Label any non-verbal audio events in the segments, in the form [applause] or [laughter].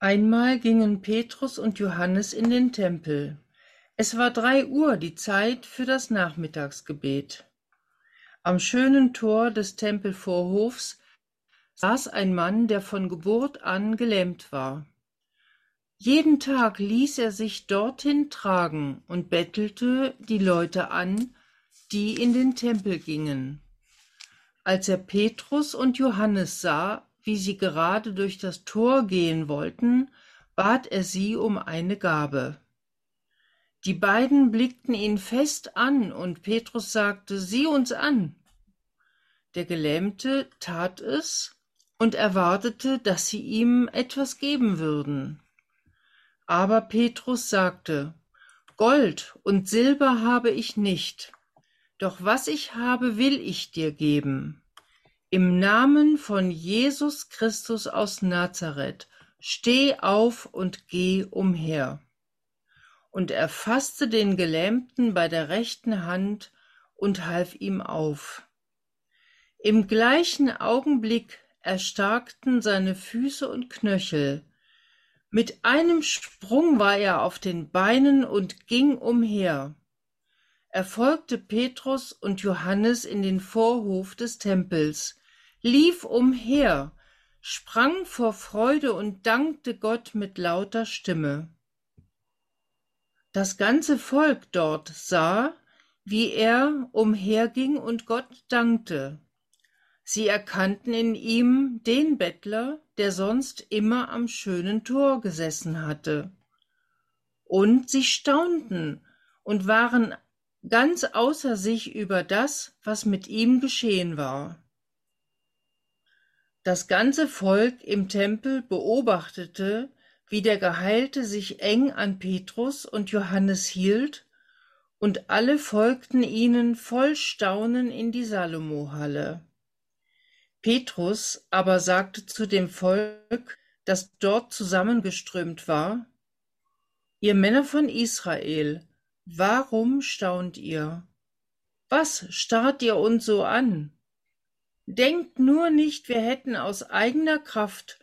Einmal gingen Petrus und Johannes in den Tempel. Es war drei Uhr, die Zeit für das Nachmittagsgebet. Am schönen Tor des Tempelvorhofs saß ein Mann, der von Geburt an gelähmt war. Jeden Tag ließ er sich dorthin tragen und bettelte die Leute an, die in den Tempel gingen. Als er Petrus und Johannes sah, wie sie gerade durch das Tor gehen wollten, bat er sie um eine Gabe. Die beiden blickten ihn fest an, und Petrus sagte, Sieh uns an. Der Gelähmte tat es und erwartete, dass sie ihm etwas geben würden. Aber Petrus sagte, Gold und Silber habe ich nicht, doch was ich habe, will ich dir geben. Im Namen von Jesus Christus aus Nazareth, steh auf und geh umher. Und er fasste den Gelähmten bei der rechten Hand und half ihm auf. Im gleichen Augenblick erstarkten seine Füße und Knöchel. Mit einem Sprung war er auf den Beinen und ging umher. Er folgte Petrus und Johannes in den Vorhof des Tempels, lief umher, sprang vor Freude und dankte Gott mit lauter Stimme. Das ganze Volk dort sah, wie er umherging und Gott dankte. Sie erkannten in ihm den Bettler, der sonst immer am schönen Tor gesessen hatte. Und sie staunten und waren ganz außer sich über das, was mit ihm geschehen war. Das ganze Volk im Tempel beobachtete, wie der Geheilte sich eng an Petrus und Johannes hielt, und alle folgten ihnen voll Staunen in die Salomohalle. Petrus aber sagte zu dem Volk, das dort zusammengeströmt war, Ihr Männer von Israel, warum staunt ihr? Was starrt ihr uns so an? Denkt nur nicht, wir hätten aus eigener Kraft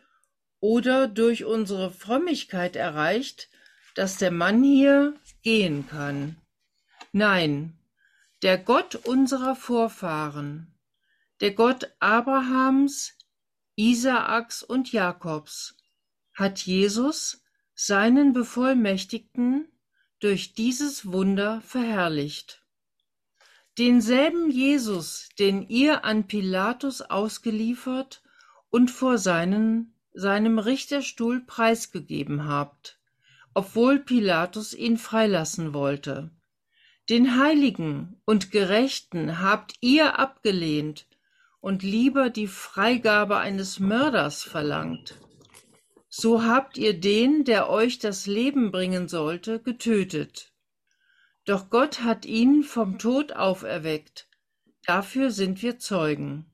oder durch unsere Frömmigkeit erreicht, dass der Mann hier gehen kann. Nein, der Gott unserer Vorfahren, der Gott Abrahams, Isaaks und Jakobs, hat Jesus, seinen Bevollmächtigten, durch dieses Wunder verherrlicht. Denselben Jesus, den ihr an Pilatus ausgeliefert und vor seinen, seinem Richterstuhl preisgegeben habt, obwohl Pilatus ihn freilassen wollte. Den Heiligen und Gerechten habt ihr abgelehnt und lieber die Freigabe eines Mörders verlangt. So habt ihr den, der euch das Leben bringen sollte, getötet. Doch Gott hat ihn vom Tod auferweckt. Dafür sind wir Zeugen.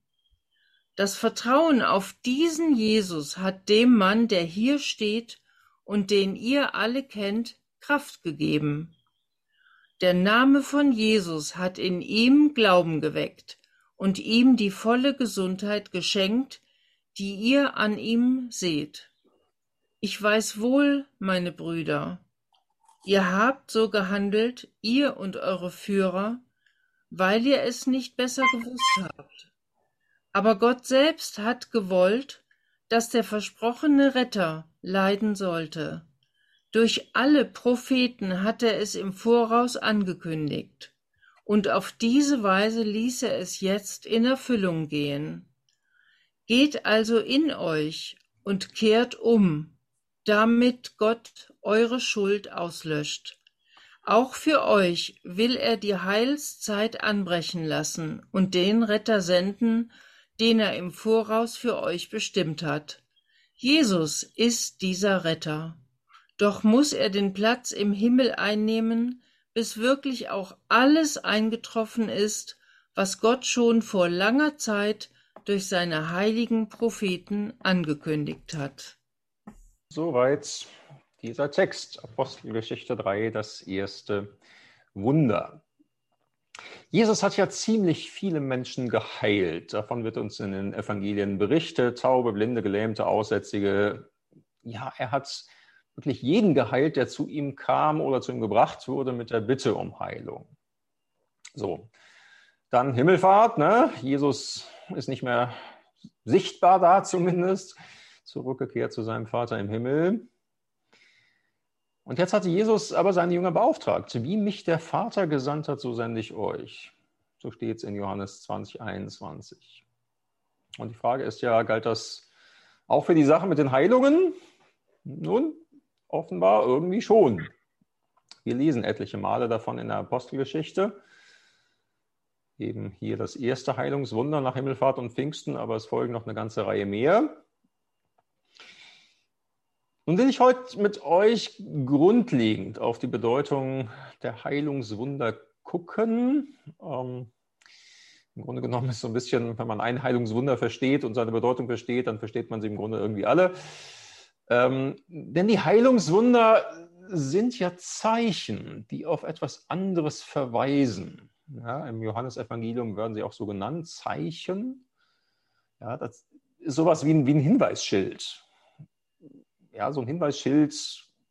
Das Vertrauen auf diesen Jesus hat dem Mann, der hier steht und den ihr alle kennt, Kraft gegeben. Der Name von Jesus hat in ihm Glauben geweckt und ihm die volle Gesundheit geschenkt, die ihr an ihm seht. Ich weiß wohl, meine Brüder, Ihr habt so gehandelt, ihr und eure Führer, weil ihr es nicht besser gewusst habt. Aber Gott selbst hat gewollt, dass der versprochene Retter leiden sollte. Durch alle Propheten hat er es im Voraus angekündigt, und auf diese Weise ließ er es jetzt in Erfüllung gehen. Geht also in euch und kehrt um, damit Gott eure Schuld auslöscht. Auch für euch will er die Heilszeit anbrechen lassen und den Retter senden, den er im Voraus für euch bestimmt hat. Jesus ist dieser Retter. Doch muss er den Platz im Himmel einnehmen, bis wirklich auch alles eingetroffen ist, was Gott schon vor langer Zeit durch seine heiligen Propheten angekündigt hat. Soweit dieser Text, Apostelgeschichte 3, das erste Wunder. Jesus hat ja ziemlich viele Menschen geheilt. Davon wird uns in den Evangelien berichtet. Taube, Blinde, Gelähmte, Aussätzige, ja, er hat wirklich jeden geheilt, der zu ihm kam oder zu ihm gebracht wurde mit der Bitte um Heilung. So, dann Himmelfahrt, ne? Jesus ist nicht mehr sichtbar da zumindest, zurückgekehrt zu seinem Vater im Himmel. Und jetzt hatte Jesus aber seine Jünger beauftragt. Wie mich der Vater gesandt hat, so sende ich euch. So steht es in Johannes 20, 21. Und die Frage ist ja, galt das auch für die Sache mit den Heilungen? Nun, offenbar irgendwie schon. Wir lesen etliche Male davon in der Apostelgeschichte. Eben hier das erste Heilungswunder nach Himmelfahrt und Pfingsten, aber es folgen noch eine ganze Reihe mehr. Nun will ich heute mit euch grundlegend auf die Bedeutung der Heilungswunder gucken. Ähm, Im Grunde genommen ist so ein bisschen, wenn man ein Heilungswunder versteht und seine Bedeutung versteht, dann versteht man sie im Grunde irgendwie alle. Ähm, denn die Heilungswunder sind ja Zeichen, die auf etwas anderes verweisen. Ja, Im Johannesevangelium werden sie auch so genannt, Zeichen. Ja, das ist sowas wie ein, wie ein Hinweisschild ja, so ein Hinweisschild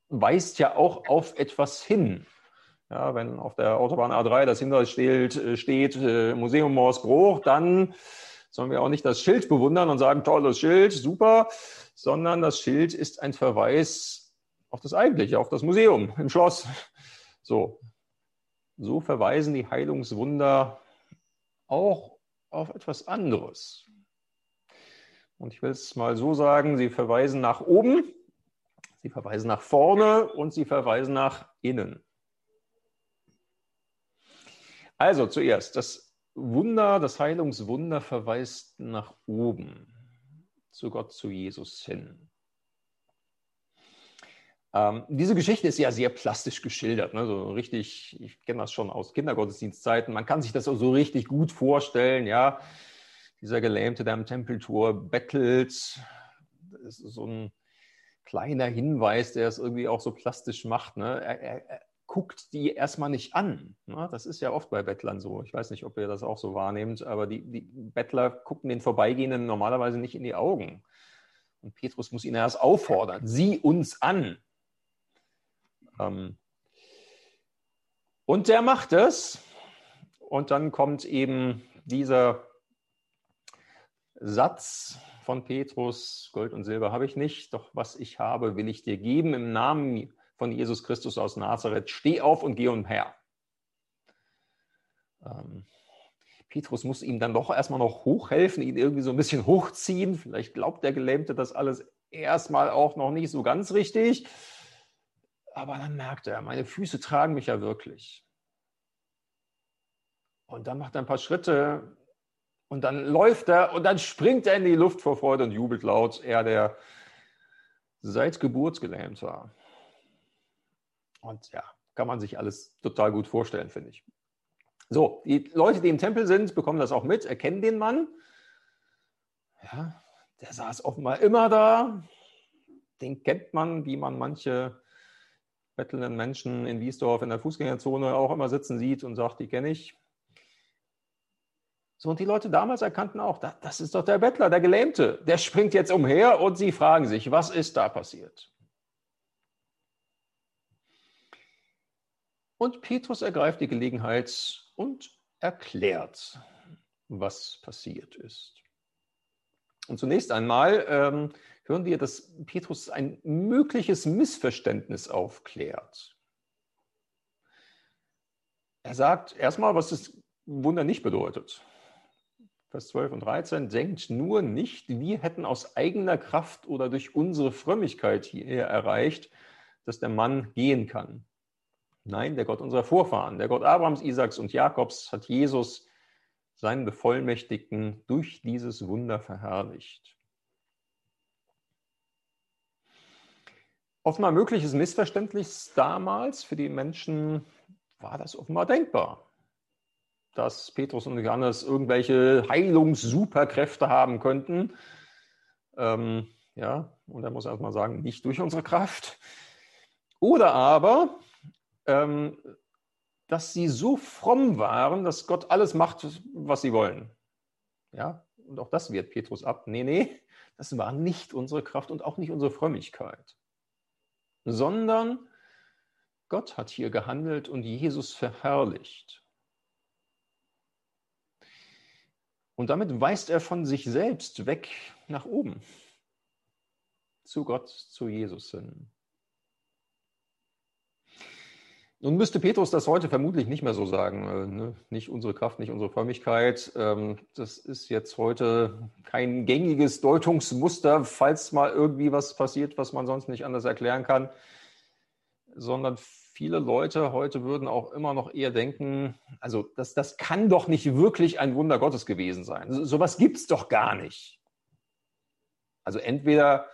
weist ja auch auf etwas hin. Ja, wenn auf der Autobahn A3 das Hinweisschild äh, steht, äh, Museum Morsbruch, dann sollen wir auch nicht das Schild bewundern und sagen, tolles Schild, super, sondern das Schild ist ein Verweis auf das Eigentliche, auf das Museum im Schloss. So, so verweisen die Heilungswunder auch auf etwas anderes. Und ich will es mal so sagen, sie verweisen nach oben Sie verweisen nach vorne und sie verweisen nach innen. Also zuerst, das Wunder, das Heilungswunder verweist nach oben, zu Gott, zu Jesus hin. Ähm, diese Geschichte ist ja sehr plastisch geschildert, ne? so richtig, ich kenne das schon aus Kindergottesdienstzeiten, man kann sich das so richtig gut vorstellen, ja, dieser Gelähmte, der am Tempeltor bettelt, das ist so ein kleiner Hinweis, der es irgendwie auch so plastisch macht. Ne? Er, er, er, guckt die erstmal nicht an. Ne? Das ist ja oft bei Bettlern so. Ich weiß nicht, ob ihr das auch so wahrnehmt, aber die, die Bettler gucken den Vorbeigehenden normalerweise nicht in die Augen. Und Petrus muss ihn erst auffordern, sieh uns an. Ähm und der macht es. Und dann kommt eben dieser Satz, von Petrus, Gold und Silber habe ich nicht, doch was ich habe, will ich dir geben im Namen von Jesus Christus aus Nazareth. Steh auf und geh umher. Ähm, Petrus muss ihm dann doch erstmal noch hochhelfen, ihn irgendwie so ein bisschen hochziehen. Vielleicht glaubt der Gelähmte das alles erstmal auch noch nicht so ganz richtig. Aber dann merkt er, meine Füße tragen mich ja wirklich. Und dann macht er ein paar Schritte und dann läuft er und dann springt er in die Luft vor Freude und jubelt laut. Er, der seit Geburt gelähmt war. Und ja, kann man sich alles total gut vorstellen, finde ich. So, die Leute, die im Tempel sind, bekommen das auch mit, erkennen den Mann. Ja, der saß offenbar immer da. Den kennt man, wie man manche bettelnden Menschen in Wiesdorf in der Fußgängerzone auch immer sitzen sieht und sagt, die kenne ich. So, und die Leute damals erkannten auch, das ist doch der Bettler, der Gelähmte. Der springt jetzt umher und sie fragen sich, was ist da passiert? Und Petrus ergreift die Gelegenheit und erklärt, was passiert ist. Und zunächst einmal ähm, hören wir, dass Petrus ein mögliches Missverständnis aufklärt. Er sagt erstmal, was das Wunder nicht bedeutet. Vers 12 und 13, denkt nur nicht, wir hätten aus eigener Kraft oder durch unsere Frömmigkeit hier erreicht, dass der Mann gehen kann. Nein, der Gott unserer Vorfahren, der Gott Abrahams, Isaaks und Jakobs hat Jesus, seinen Bevollmächtigten, durch dieses Wunder verherrlicht. Offenbar mögliches Missverständnis damals für die Menschen war das offenbar denkbar dass Petrus und Johannes irgendwelche Heilungssuperkräfte haben könnten. Ähm, ja, und er muss erstmal sagen, nicht durch unsere Kraft. Oder aber, ähm, dass sie so fromm waren, dass Gott alles macht, was sie wollen. Ja, und auch das wehrt Petrus ab. Nee, nee, Das war nicht unsere Kraft und auch nicht unsere Frömmigkeit, sondern Gott hat hier gehandelt und Jesus verherrlicht. Und damit weist er von sich selbst weg nach oben, zu Gott, zu Jesus hin. Nun müsste Petrus das heute vermutlich nicht mehr so sagen. Äh, ne? Nicht unsere Kraft, nicht unsere Frömmigkeit. Ähm, das ist jetzt heute kein gängiges Deutungsmuster, falls mal irgendwie was passiert, was man sonst nicht anders erklären kann. Sondern viele Leute heute würden auch immer noch eher denken, also das, das kann doch nicht wirklich ein Wunder Gottes gewesen sein. So, sowas gibt es doch gar nicht. Also entweder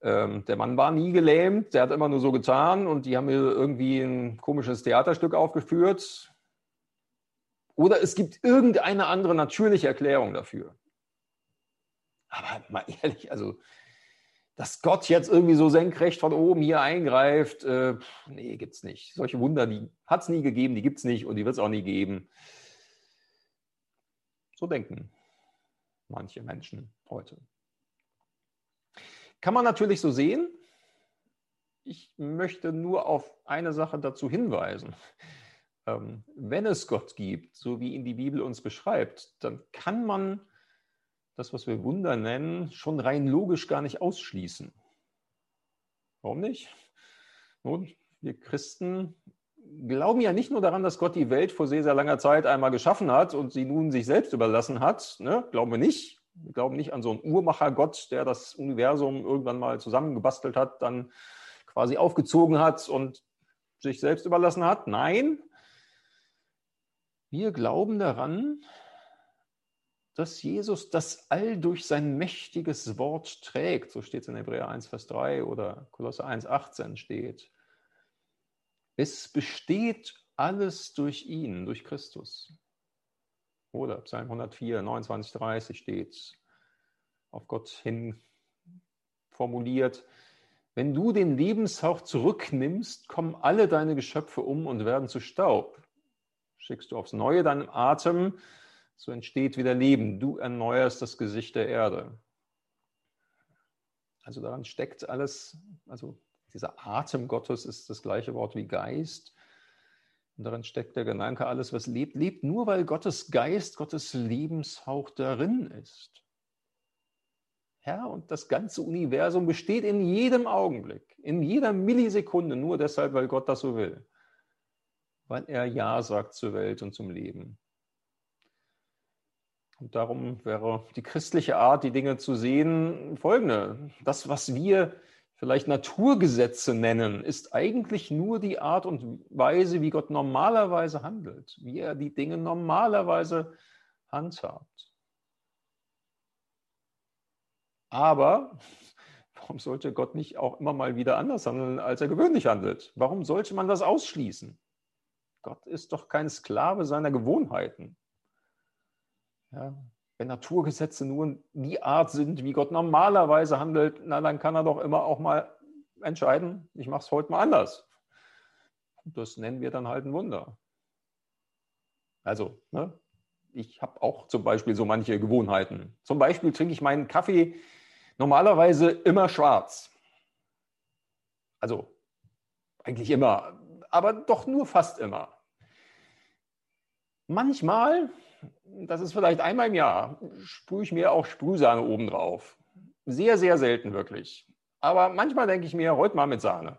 ähm, der Mann war nie gelähmt, der hat immer nur so getan und die haben mir irgendwie ein komisches Theaterstück aufgeführt. Oder es gibt irgendeine andere natürliche Erklärung dafür. Aber mal ehrlich, also, dass Gott jetzt irgendwie so senkrecht von oben hier eingreift, äh, nee, gibt's nicht. Solche Wunder, die hat es nie gegeben, die gibt es nicht und die wird es auch nie geben. So denken manche Menschen heute. Kann man natürlich so sehen. Ich möchte nur auf eine Sache dazu hinweisen. Ähm, wenn es Gott gibt, so wie ihn die Bibel uns beschreibt, dann kann man das, was wir Wunder nennen, schon rein logisch gar nicht ausschließen. Warum nicht? Nun, wir Christen glauben ja nicht nur daran, dass Gott die Welt vor sehr, sehr langer Zeit einmal geschaffen hat und sie nun sich selbst überlassen hat. Ne? Glauben wir nicht. Wir glauben nicht an so einen Uhrmacher-Gott, der das Universum irgendwann mal zusammengebastelt hat, dann quasi aufgezogen hat und sich selbst überlassen hat. Nein, wir glauben daran, dass Jesus das All durch sein mächtiges Wort trägt. So steht es in Hebräer 1, Vers 3 oder Kolosse 1, 18 steht. Es besteht alles durch ihn, durch Christus. Oder Psalm 104, 29, 30 steht auf Gott hin formuliert. Wenn du den Lebenshauch zurücknimmst, kommen alle deine Geschöpfe um und werden zu Staub. Schickst du aufs Neue deinen Atem, so entsteht wieder Leben. Du erneuerst das Gesicht der Erde. Also daran steckt alles, also dieser Atem Gottes ist das gleiche Wort wie Geist. Und darin steckt der Gedanke, alles, was lebt, lebt nur, weil Gottes Geist, Gottes Lebenshauch darin ist. Ja, und das ganze Universum besteht in jedem Augenblick, in jeder Millisekunde, nur deshalb, weil Gott das so will. Weil er Ja sagt zur Welt und zum Leben. Und darum wäre die christliche Art, die Dinge zu sehen, folgende. Das, was wir vielleicht Naturgesetze nennen, ist eigentlich nur die Art und Weise, wie Gott normalerweise handelt, wie er die Dinge normalerweise handhabt. Aber warum sollte Gott nicht auch immer mal wieder anders handeln, als er gewöhnlich handelt? Warum sollte man das ausschließen? Gott ist doch kein Sklave seiner Gewohnheiten. Ja, wenn Naturgesetze nur die Art sind, wie Gott normalerweise handelt, na, dann kann er doch immer auch mal entscheiden, ich mache es heute mal anders. Das nennen wir dann halt ein Wunder. Also, ne, ich habe auch zum Beispiel so manche Gewohnheiten. Zum Beispiel trinke ich meinen Kaffee normalerweise immer schwarz. Also eigentlich immer, aber doch nur fast immer. Manchmal das ist vielleicht einmal im Jahr, sprühe ich mir auch Sprühsahne obendrauf. Sehr, sehr selten wirklich. Aber manchmal denke ich mir, heute mal mit Sahne.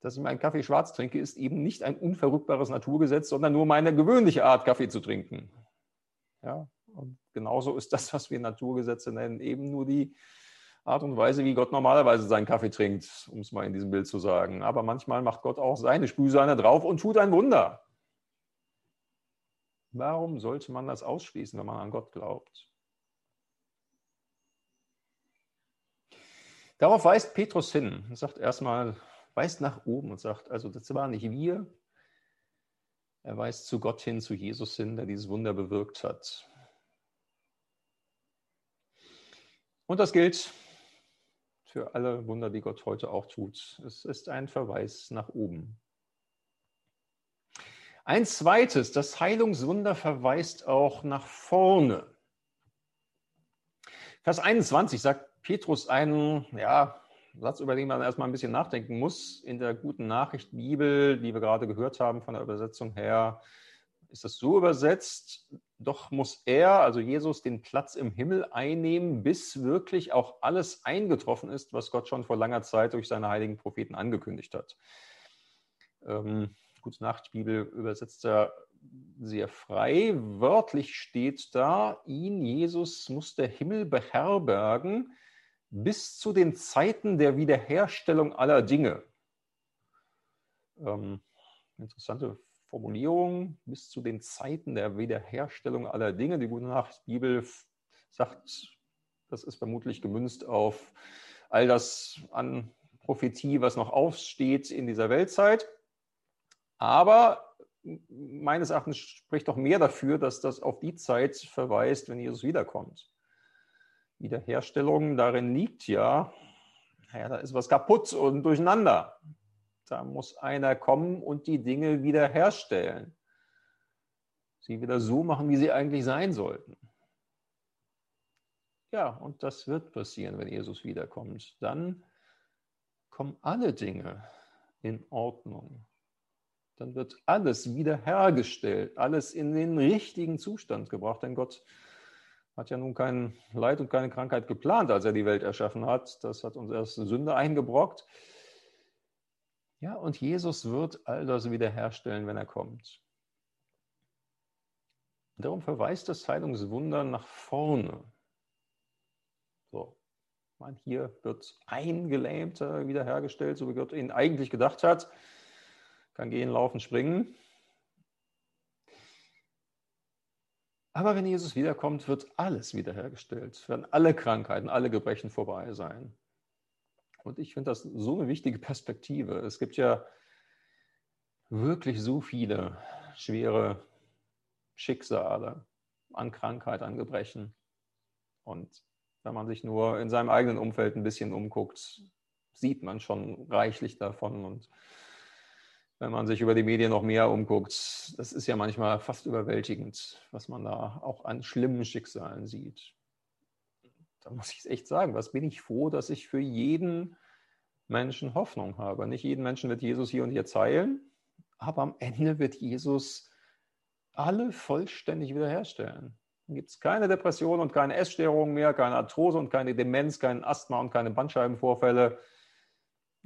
Dass ich meinen Kaffee schwarz trinke, ist eben nicht ein unverrückbares Naturgesetz, sondern nur meine gewöhnliche Art, Kaffee zu trinken. Ja, und genauso ist das, was wir Naturgesetze nennen, eben nur die Art und Weise, wie Gott normalerweise seinen Kaffee trinkt, um es mal in diesem Bild zu sagen. Aber manchmal macht Gott auch seine Sprühsahne drauf und tut ein Wunder. Warum sollte man das ausschließen, wenn man an Gott glaubt? Darauf weist Petrus hin und sagt erstmal, weist nach oben und sagt, also das waren nicht wir. Er weist zu Gott hin, zu Jesus hin, der dieses Wunder bewirkt hat. Und das gilt für alle Wunder, die Gott heute auch tut. Es ist ein Verweis nach oben. Ein zweites, das Heilungswunder verweist auch nach vorne. Vers 21 sagt Petrus einen ja, Satz, über den man erstmal ein bisschen nachdenken muss. In der guten Nachricht Bibel, die wir gerade gehört haben von der Übersetzung her, ist das so übersetzt, doch muss er, also Jesus, den Platz im Himmel einnehmen, bis wirklich auch alles eingetroffen ist, was Gott schon vor langer Zeit durch seine heiligen Propheten angekündigt hat. Ähm, Gute Nacht Bibel übersetzt er sehr frei. Wörtlich steht da, ihn, Jesus, muss der Himmel beherbergen bis zu den Zeiten der Wiederherstellung aller Dinge. Ähm, interessante Formulierung, bis zu den Zeiten der Wiederherstellung aller Dinge. Die Gute Nacht Bibel sagt, das ist vermutlich gemünzt auf all das an Prophetie, was noch aufsteht in dieser Weltzeit. Aber meines Erachtens spricht doch mehr dafür, dass das auf die Zeit verweist, wenn Jesus wiederkommt. Wiederherstellung, darin liegt ja, naja, da ist was kaputt und durcheinander. Da muss einer kommen und die Dinge wiederherstellen. Sie wieder so machen, wie sie eigentlich sein sollten. Ja, und das wird passieren, wenn Jesus wiederkommt. Dann kommen alle Dinge in Ordnung. Dann wird alles wiederhergestellt, alles in den richtigen Zustand gebracht, denn Gott hat ja nun kein Leid und keine Krankheit geplant, als er die Welt erschaffen hat. Das hat uns erst Sünde eingebrockt. Ja, und Jesus wird all das wiederherstellen, wenn er kommt. Darum verweist das Heilungswunder nach vorne. So, man, hier wird ein Gelähmter wiederhergestellt, so wie Gott ihn eigentlich gedacht hat. Kann gehen, laufen, springen. Aber wenn Jesus wiederkommt, wird alles wiederhergestellt, werden alle Krankheiten, alle Gebrechen vorbei sein. Und ich finde das so eine wichtige Perspektive. Es gibt ja wirklich so viele schwere Schicksale an Krankheit, an Gebrechen. Und wenn man sich nur in seinem eigenen Umfeld ein bisschen umguckt, sieht man schon reichlich davon. Und wenn man sich über die Medien noch mehr umguckt, das ist ja manchmal fast überwältigend, was man da auch an schlimmen Schicksalen sieht. Da muss ich es echt sagen, was bin ich froh, dass ich für jeden Menschen Hoffnung habe. Nicht jeden Menschen wird Jesus hier und jetzt heilen, aber am Ende wird Jesus alle vollständig wiederherstellen. Dann gibt es keine Depression und keine Essstörungen mehr, keine Arthrose und keine Demenz, kein Asthma und keine Bandscheibenvorfälle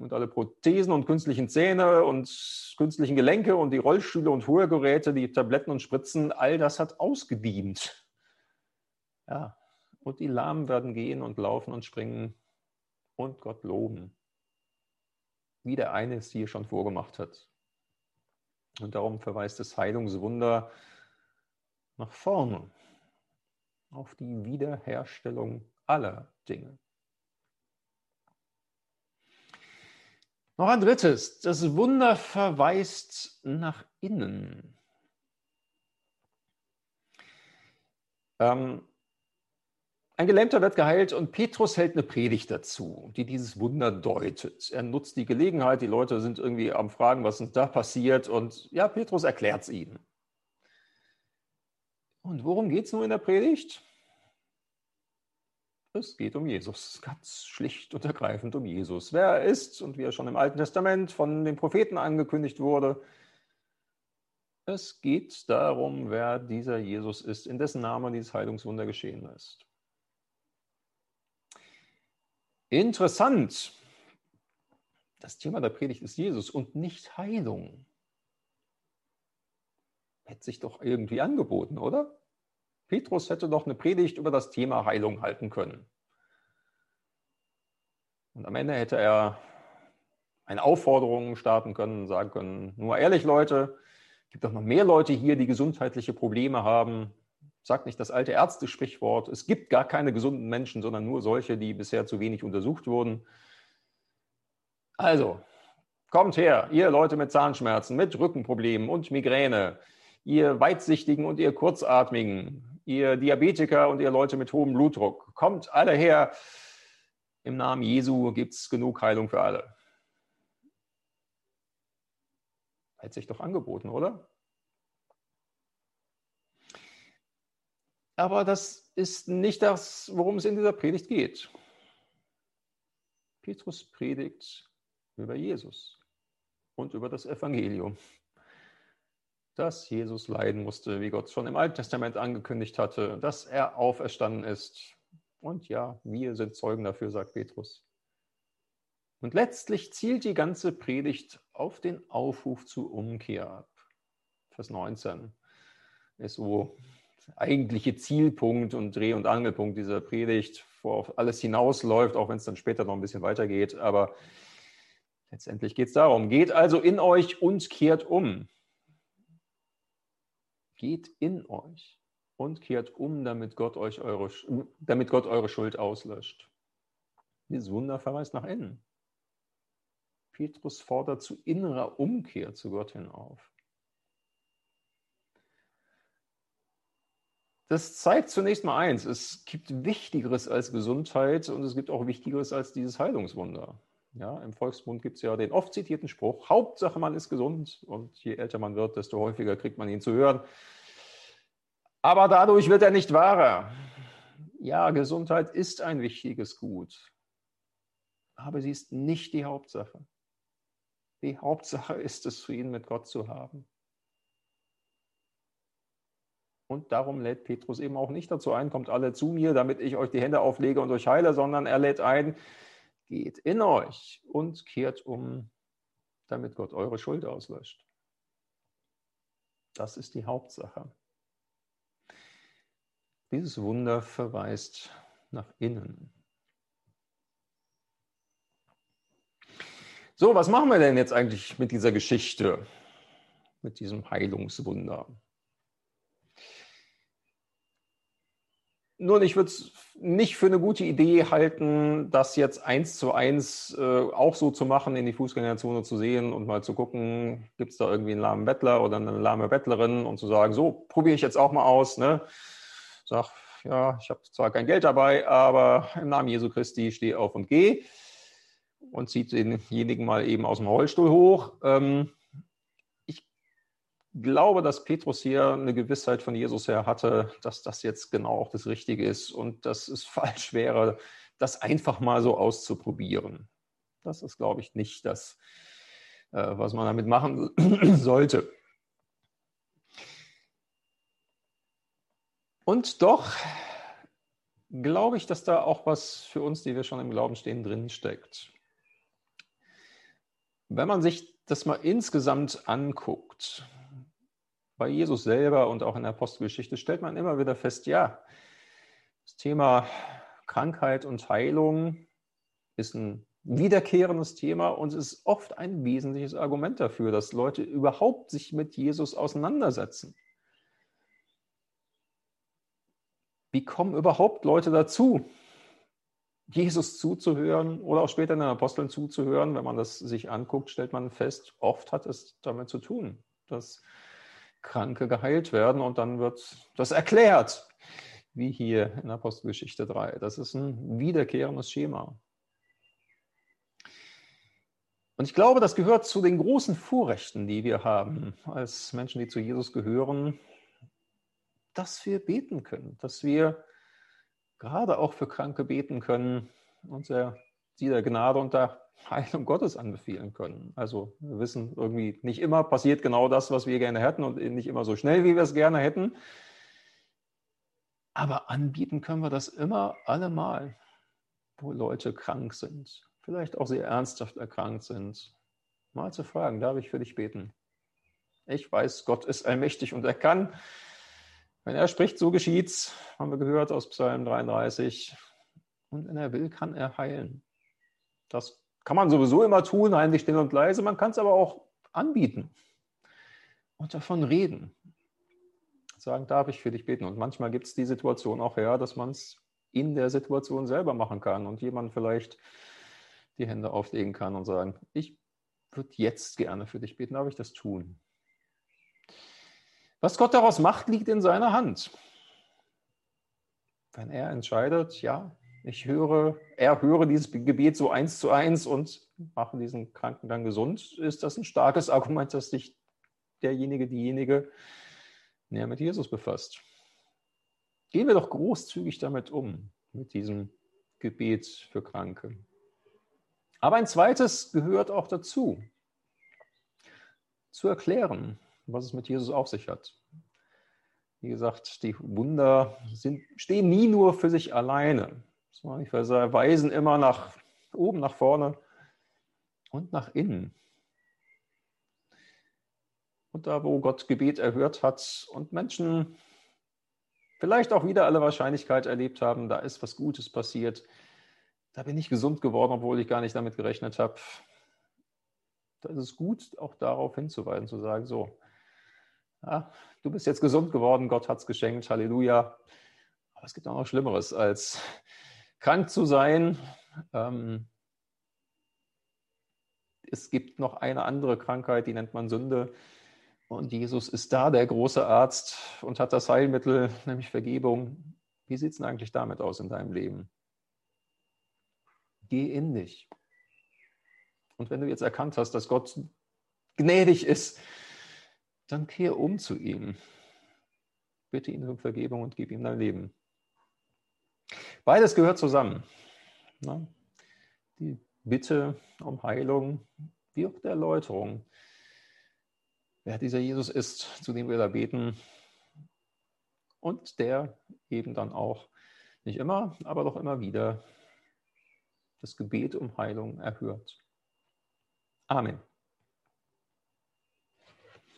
und alle Prothesen und künstlichen Zähne und künstlichen Gelenke und die Rollstühle und Hörgeräte, die Tabletten und Spritzen, all das hat ausgedient. Ja, und die Lahmen werden gehen und laufen und springen und Gott loben, wie der eine es hier schon vorgemacht hat. Und darum verweist das Heilungswunder nach vorne auf die Wiederherstellung aller Dinge. Noch ein drittes. Das Wunder verweist nach innen. Ähm, ein Gelähmter wird geheilt und Petrus hält eine Predigt dazu, die dieses Wunder deutet. Er nutzt die Gelegenheit, die Leute sind irgendwie am Fragen, was ist da passiert und ja, Petrus erklärt es ihnen. Und worum geht es nun in der Predigt? Es geht um Jesus, ganz schlicht und ergreifend um Jesus. Wer er ist und wie er schon im Alten Testament von den Propheten angekündigt wurde. Es geht darum, wer dieser Jesus ist, in dessen Namen dieses Heilungswunder geschehen ist. Interessant. Das Thema der Predigt ist Jesus und nicht Heilung. Hätte sich doch irgendwie angeboten, oder? Petrus hätte doch eine Predigt über das Thema Heilung halten können. Und am Ende hätte er eine Aufforderung starten können, sagen können, nur ehrlich Leute, gibt doch noch mehr Leute hier, die gesundheitliche Probleme haben. Sagt nicht das alte Ärzte-Sprichwort, es gibt gar keine gesunden Menschen, sondern nur solche, die bisher zu wenig untersucht wurden. Also, kommt her, ihr Leute mit Zahnschmerzen, mit Rückenproblemen und Migräne, ihr Weitsichtigen und ihr Kurzatmigen, ihr Diabetiker und ihr Leute mit hohem Blutdruck, kommt alle her. Im Namen Jesu gibt es genug Heilung für alle. Hätte sich doch angeboten, oder? Aber das ist nicht das, worum es in dieser Predigt geht. Petrus predigt über Jesus und über das Evangelium, dass Jesus leiden musste, wie Gott schon im Alten Testament angekündigt hatte, dass er auferstanden ist. Und ja, wir sind Zeugen dafür, sagt Petrus. Und letztlich zielt die ganze Predigt auf den Aufruf zur Umkehr ab. Vers 19 ist so der eigentliche Zielpunkt und Dreh- und Angelpunkt dieser Predigt, worauf alles hinausläuft, auch wenn es dann später noch ein bisschen weitergeht. Aber letztendlich geht es darum, geht also in euch und kehrt um. Geht in euch und kehrt um, damit Gott, euch eure, damit Gott eure Schuld auslöscht. Dieses Wunder verweist nach innen. Petrus fordert zu innerer Umkehr zu Gott hin auf. Das zeigt zunächst mal eins, es gibt Wichtigeres als Gesundheit und es gibt auch Wichtigeres als dieses Heilungswunder. Ja, Im Volksmund gibt es ja den oft zitierten Spruch, Hauptsache man ist gesund und je älter man wird, desto häufiger kriegt man ihn zu hören. Aber dadurch wird er nicht wahrer. Ja, Gesundheit ist ein wichtiges Gut, aber sie ist nicht die Hauptsache. Die Hauptsache ist es, Frieden mit Gott zu haben. Und darum lädt Petrus eben auch nicht dazu ein, kommt alle zu mir, damit ich euch die Hände auflege und euch heile, sondern er lädt ein, geht in euch und kehrt um, damit Gott eure Schuld auslöscht. Das ist die Hauptsache. Dieses Wunder verweist nach innen. So, was machen wir denn jetzt eigentlich mit dieser Geschichte, mit diesem Heilungswunder? Nun, ich würde es nicht für eine gute Idee halten, das jetzt eins zu eins äh, auch so zu machen, in die Fußgängerzone zu sehen und mal zu gucken, gibt es da irgendwie einen lahmen Bettler oder eine lahme Bettlerin und zu sagen, so, probiere ich jetzt auch mal aus. Ne? Sag, ja, ich habe zwar kein Geld dabei, aber im Namen Jesu Christi stehe auf und gehe und zieht denjenigen mal eben aus dem Rollstuhl hoch. Ähm, glaube, dass Petrus hier eine Gewissheit von Jesus her hatte, dass das jetzt genau auch das Richtige ist und dass es [laughs] falsch wäre, das einfach mal so auszuprobieren. Das ist, glaube ich, nicht das, äh, was man damit machen [clears throat] sollte. Und doch glaube ich, dass da auch was für uns, die wir schon im Glauben stehen, drin steckt. Wenn man sich das mal insgesamt anguckt, bei Jesus selber und auch in der Apostelgeschichte, stellt man immer wieder fest, ja, das Thema Krankheit und Heilung ist ein wiederkehrendes Thema und es ist oft ein wesentliches Argument dafür, dass Leute überhaupt sich mit Jesus auseinandersetzen. Wie kommen überhaupt Leute dazu, Jesus zuzuhören oder auch später den Aposteln zuzuhören, wenn man das sich anguckt, stellt man fest, oft hat es damit zu tun, dass Kranke geheilt werden und dann wird das erklärt, wie hier in Apostelgeschichte 3. Das ist ein wiederkehrendes Schema. Und ich glaube, das gehört zu den großen Vorrechten, die wir haben als Menschen, die zu Jesus gehören, dass wir beten können, dass wir gerade auch für Kranke beten können und der, sie der Gnade und der Heilung Gottes anbefehlen können. Also wir wissen irgendwie, nicht immer passiert genau das, was wir gerne hätten und nicht immer so schnell, wie wir es gerne hätten. Aber anbieten können wir das immer, allemal, wo Leute krank sind, vielleicht auch sehr ernsthaft erkrankt sind. Mal zu fragen, darf ich für dich beten? Ich weiß, Gott ist allmächtig und er kann. Wenn er spricht, so geschieht's, haben wir gehört aus Psalm 33. Und wenn er will, kann er heilen. Das kann man sowieso immer tun, heimlich still und leise. Man kann es aber auch anbieten und davon reden. Sagen, darf ich für dich beten? Und manchmal gibt es die Situation auch her, dass man es in der Situation selber machen kann und jemand vielleicht die Hände auflegen kann und sagen, ich würde jetzt gerne für dich beten, darf ich das tun? Was Gott daraus macht, liegt in seiner Hand. Wenn er entscheidet, ja, ich höre, er höre dieses Gebet so eins zu eins und mache diesen Kranken dann gesund, ist das ein starkes Argument, dass sich derjenige, diejenige näher mit Jesus befasst. Gehen wir doch großzügig damit um, mit diesem Gebet für Kranke. Aber ein zweites gehört auch dazu, zu erklären, was es mit Jesus auf sich hat. Wie gesagt, die Wunder sind, stehen nie nur für sich alleine. Die verweisen immer nach oben, nach vorne und nach innen. Und da, wo Gott Gebet erhört hat und Menschen vielleicht auch wieder alle Wahrscheinlichkeit erlebt haben, da ist was Gutes passiert, da bin ich gesund geworden, obwohl ich gar nicht damit gerechnet habe. Da ist es gut, auch darauf hinzuweisen, zu sagen, so, ja, du bist jetzt gesund geworden, Gott hat es geschenkt, Halleluja. Aber es gibt auch noch Schlimmeres, als krank zu sein. Ähm, es gibt noch eine andere Krankheit, die nennt man Sünde. Und Jesus ist da, der große Arzt, und hat das Heilmittel, nämlich Vergebung. Wie sieht es denn eigentlich damit aus in deinem Leben? Geh in dich. Und wenn du jetzt erkannt hast, dass Gott gnädig ist, dann kehr um zu ihm. Bitte ihn um Vergebung und gib ihm dein Leben. Beides gehört zusammen. Die Bitte um Heilung, wie auch der Erläuterung, wer dieser Jesus ist, zu dem wir da beten und der eben dann auch nicht immer, aber doch immer wieder das Gebet um Heilung erhört. Amen.